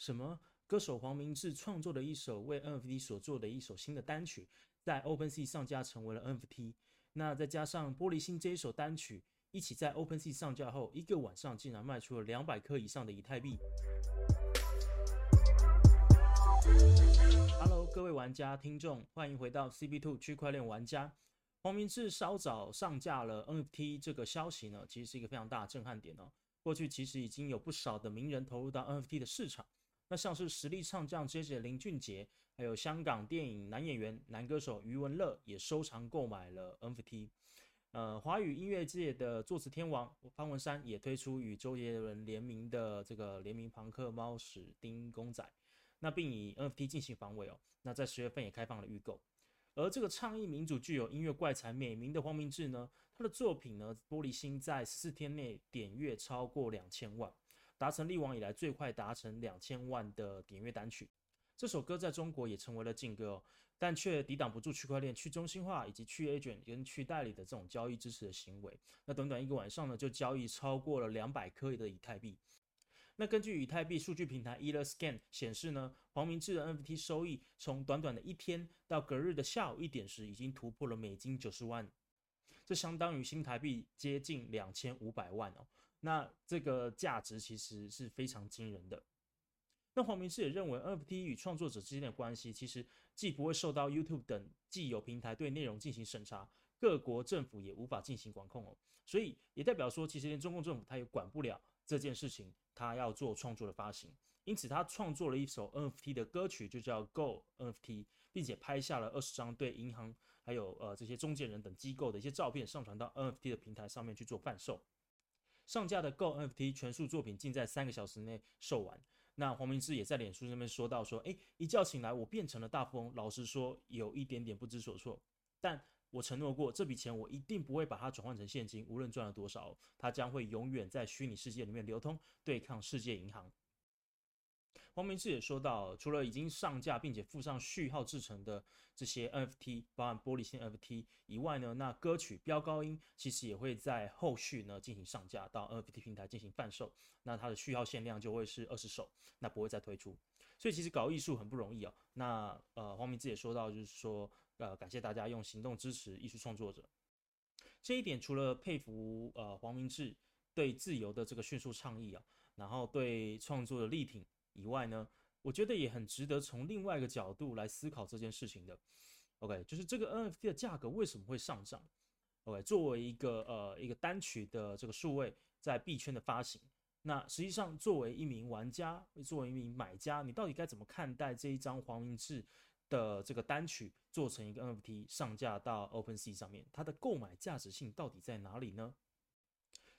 什么歌手黄明志创作的一首为 NFT 所做的一首新的单曲，在 OpenSea 上架成为了 NFT。那再加上玻璃心这一首单曲一起在 OpenSea 上架后，一个晚上竟然卖出了两百颗以上的以太币。Hello，各位玩家、听众，欢迎回到 CB Two 区块链玩家。黄明志稍早上架了 NFT 这个消息呢，其实是一个非常大的震撼点哦。过去其实已经有不少的名人投入到 NFT 的市场，那像是实力唱将 J J 林俊杰，还有香港电影男演员、男歌手余文乐也收藏购买了 NFT。呃，华语音乐界的作词天王方文山也推出与周杰伦联名的这个联名朋克猫史丁公仔，那并以 NFT 进行防伪哦。那在十月份也开放了预购。而这个倡议民主、具有音乐怪才美名的黄明志呢，他的作品呢，《玻璃心》在四天内点阅超过两千万，达成历往以来最快达成两千万的点阅单曲。这首歌在中国也成为了禁歌哦，但却抵挡不住区块链去中心化以及去 agent 跟去代理的这种交易支持的行为。那短短一个晚上呢，就交易超过了两百颗的以太币。那根据以太币数据平台 Etherscan 显示呢，黄明志的 NFT 收益从短短的一天到隔日的下午一点时，已经突破了美金九十万，这相当于新台币接近两千五百万哦。那这个价值其实是非常惊人的。那黄明志也认为 NFT 与创作者之间的关系，其实既不会受到 YouTube 等既有平台对内容进行审查，各国政府也无法进行管控哦。所以也代表说，其实连中共政府他也管不了这件事情。他要做创作的发行，因此他创作了一首 NFT 的歌曲，就叫 Go NFT，并且拍下了二十张对银行还有呃这些中介人等机构的一些照片，上传到 NFT 的平台上面去做贩售。上架的 Go NFT 全数作品竟在三个小时内售完。那黄明志也在脸书上面说到说，诶，一觉醒来我变成了大富翁，老实说有一点点不知所措，但。我承诺过，这笔钱我一定不会把它转换成现金，无论赚了多少，它将会永远在虚拟世界里面流通，对抗世界银行。黄明志也说到，除了已经上架并且附上序号制成的这些 NFT，包含玻璃心 NFT 以外呢，那歌曲《飙高音》其实也会在后续呢进行上架到 NFT 平台进行贩售，那它的序号限量就会是二十首，那不会再推出。所以其实搞艺术很不容易哦。那呃，黄明志也说到，就是说。呃，感谢大家用行动支持艺术创作者。这一点除了佩服呃黄明志对自由的这个迅速倡议啊，然后对创作的力挺以外呢，我觉得也很值得从另外一个角度来思考这件事情的。OK，就是这个 NFT 的价格为什么会上涨？OK，作为一个呃一个单曲的这个数位在币圈的发行，那实际上作为一名玩家，作为一名买家，你到底该怎么看待这一张黄明志？的这个单曲做成一个 NFT 上架到 OpenSea 上面，它的购买价值性到底在哪里呢？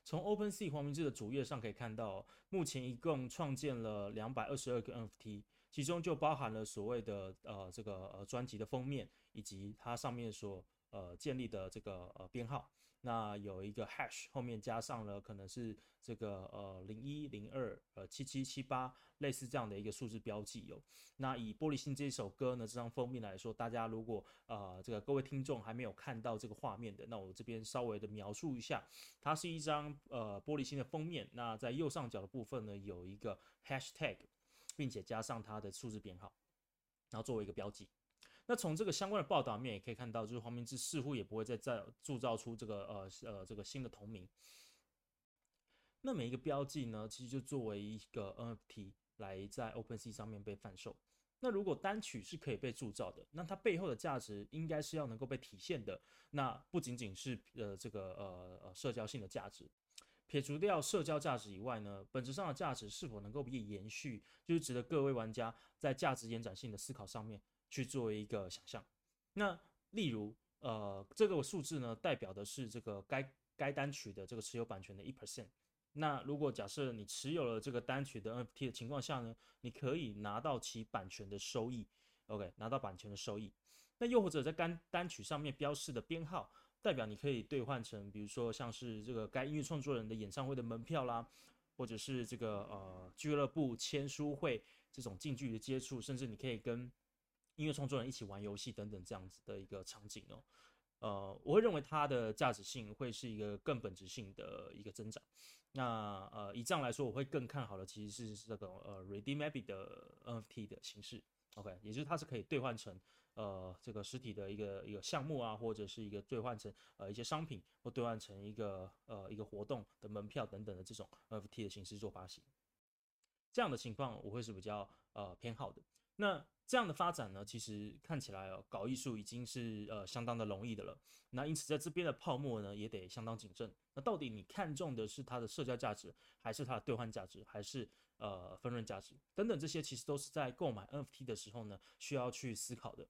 从 OpenSea 黄明志的主页上可以看到，目前一共创建了两百二十二个 NFT，其中就包含了所谓的呃这个呃专辑的封面以及它上面所呃建立的这个呃编号。那有一个 hash 后面加上了可能是这个呃零一零二呃七七七八类似这样的一个数字标记哦。那以玻璃心这首歌呢这张封面来说，大家如果呃这个各位听众还没有看到这个画面的，那我这边稍微的描述一下，它是一张呃玻璃心的封面。那在右上角的部分呢有一个 hashtag，并且加上它的数字编号，然后作为一个标记。那从这个相关的报道面也可以看到，就是黄明志似乎也不会再再铸造出这个呃呃这个新的同名。那每一个标记呢，其实就作为一个 NFT 来在 OpenSea 上面被贩售。那如果单曲是可以被铸造的，那它背后的价值应该是要能够被体现的。那不仅仅是呃这个呃呃社交性的价值，撇除掉社交价值以外呢，本质上的价值是否能够被延续，就是值得各位玩家在价值延展性的思考上面。去作为一个想象，那例如，呃，这个数字呢，代表的是这个该该单曲的这个持有版权的一 percent。那如果假设你持有了这个单曲的 NFT 的情况下呢，你可以拿到其版权的收益，OK，拿到版权的收益。那又或者在单单曲上面标示的编号，代表你可以兑换成，比如说像是这个该音乐创作人的演唱会的门票啦，或者是这个呃俱乐部签书会这种近距离的接触，甚至你可以跟音乐创作人一起玩游戏等等这样子的一个场景哦，呃，我会认为它的价值性会是一个更本质性的一个增长。那呃，以这样来说，我会更看好的其实是这个呃 Redeemable 的 NFT 的形式，OK，也就是它是可以兑换成呃这个实体的一个一个项目啊，或者是一个兑换成呃一些商品，或兑换成一个呃一个活动的门票等等的这种 NFT 的形式做发行。这样的情况我会是比较呃偏好的。那这样的发展呢，其实看起来哦，搞艺术已经是呃相当的容易的了。那因此在这边的泡沫呢，也得相当谨慎。那到底你看中的是它的社交价值，还是它的兑换价值，还是呃分润价值等等这些，其实都是在购买 NFT 的时候呢，需要去思考的。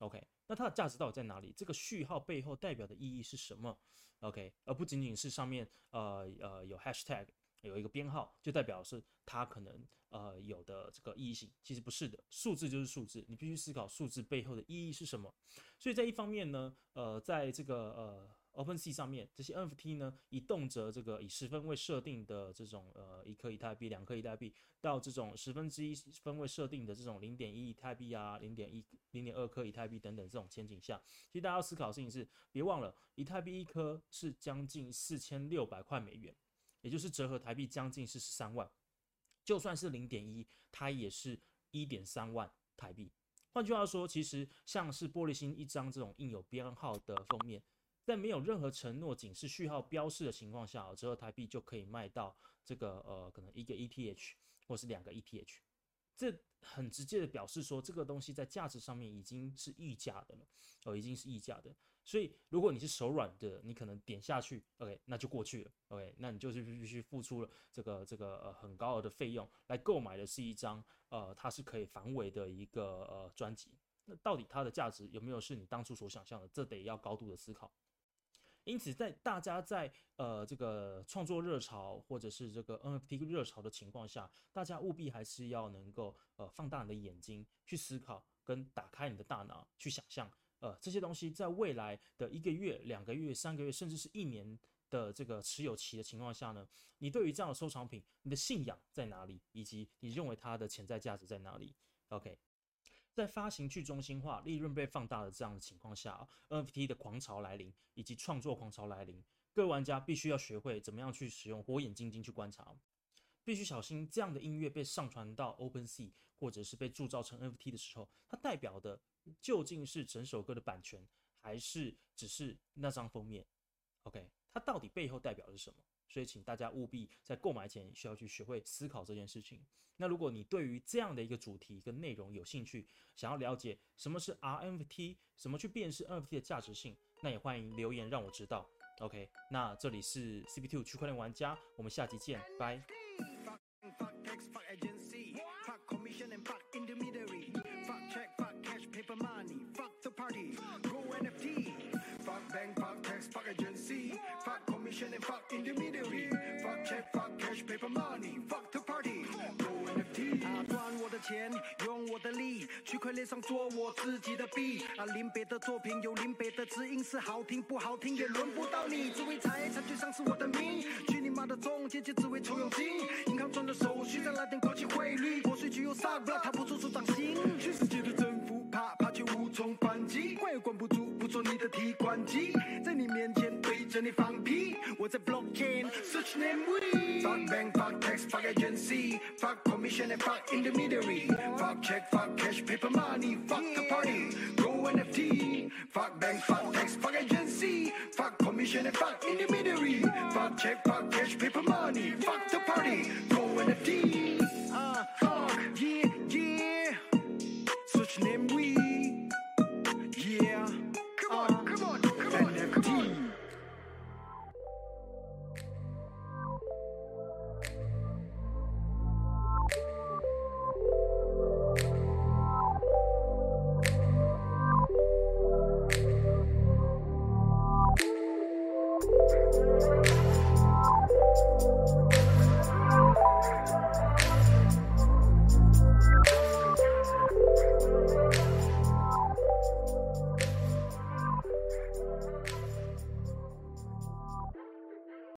OK，那它的价值到底在哪里？这个序号背后代表的意义是什么？OK，而不仅仅是上面呃呃有 Hashtag。有一个编号，就代表是它可能呃有的这个意义性，其实不是的，数字就是数字，你必须思考数字背后的意义是什么。所以在一方面呢，呃，在这个呃 OpenSea 上面，这些 NFT 呢，以动辄这个以十分位设定的这种呃一颗以太币、两颗以太币，到这种十分之一分位设定的这种零点一以太币啊、零点一、零点二颗以太币等等这种前景下，其实大家要思考的事情是，别忘了以太币一颗是将近四千六百块美元。也就是折合台币将近是十三万，就算是零点一，它也是一点三万台币。换句话说，其实像是玻璃心一张这种印有编号的封面，在没有任何承诺、仅是序号标示的情况下，折合台币就可以卖到这个呃，可能一个 ETH 或是两个 ETH。这很直接的表示说，这个东西在价值上面已经是溢价的了，哦，已经是溢价的。所以，如果你是手软的，你可能点下去，OK，那就过去了，OK，那你就是必须付出了这个这个呃很高额的费用来购买的是一张呃它是可以防伪的一个呃专辑。那到底它的价值有没有是你当初所想象的？这得要高度的思考。因此，在大家在呃这个创作热潮或者是这个 NFT 热潮的情况下，大家务必还是要能够呃放大你的眼睛去思考，跟打开你的大脑去想象。呃，这些东西在未来的一个月、两个月、三个月，甚至是一年的这个持有期的情况下呢，你对于这样的收藏品，你的信仰在哪里，以及你认为它的潜在价值在哪里？OK，在发行去中心化、利润被放大的这样的情况下，NFT 的狂潮来临，以及创作狂潮来临，各位玩家必须要学会怎么样去使用火眼金睛去观察，必须小心这样的音乐被上传到 OpenSea 或者是被铸造成 NFT 的时候，它代表的。究竟是整首歌的版权，还是只是那张封面？OK，它到底背后代表的是什么？所以，请大家务必在购买前需要去学会思考这件事情。那如果你对于这样的一个主题跟内容有兴趣，想要了解什么是 RNFT，怎么去辨识 NFT 的价值性，那也欢迎留言让我知道。OK，那这里是 CP2 区块链玩家，我们下期见，拜。的力，区块链上做我自己的币啊！林北的作品有林北的指引，是好听不好听也轮不到你。只为财产去上是我的命，去你妈的中介，只为抽佣金。银行赚的手续，再来点国际汇率，国税局又傻不了，他不出手掌心。全世界的政府怕怕却无从反击，管也管不住，不做你的提款机，在你面前对着你放屁。我在 blockchain search name we fuck bank fuck tax fuck agency fuck commission and fuck intermediary。Fuck check, fuck bank, fuck tax, fuck agency, fuck commission and fuck intermediary. Fuck check, fuck cash, paper money, fuck the party. Go NFT.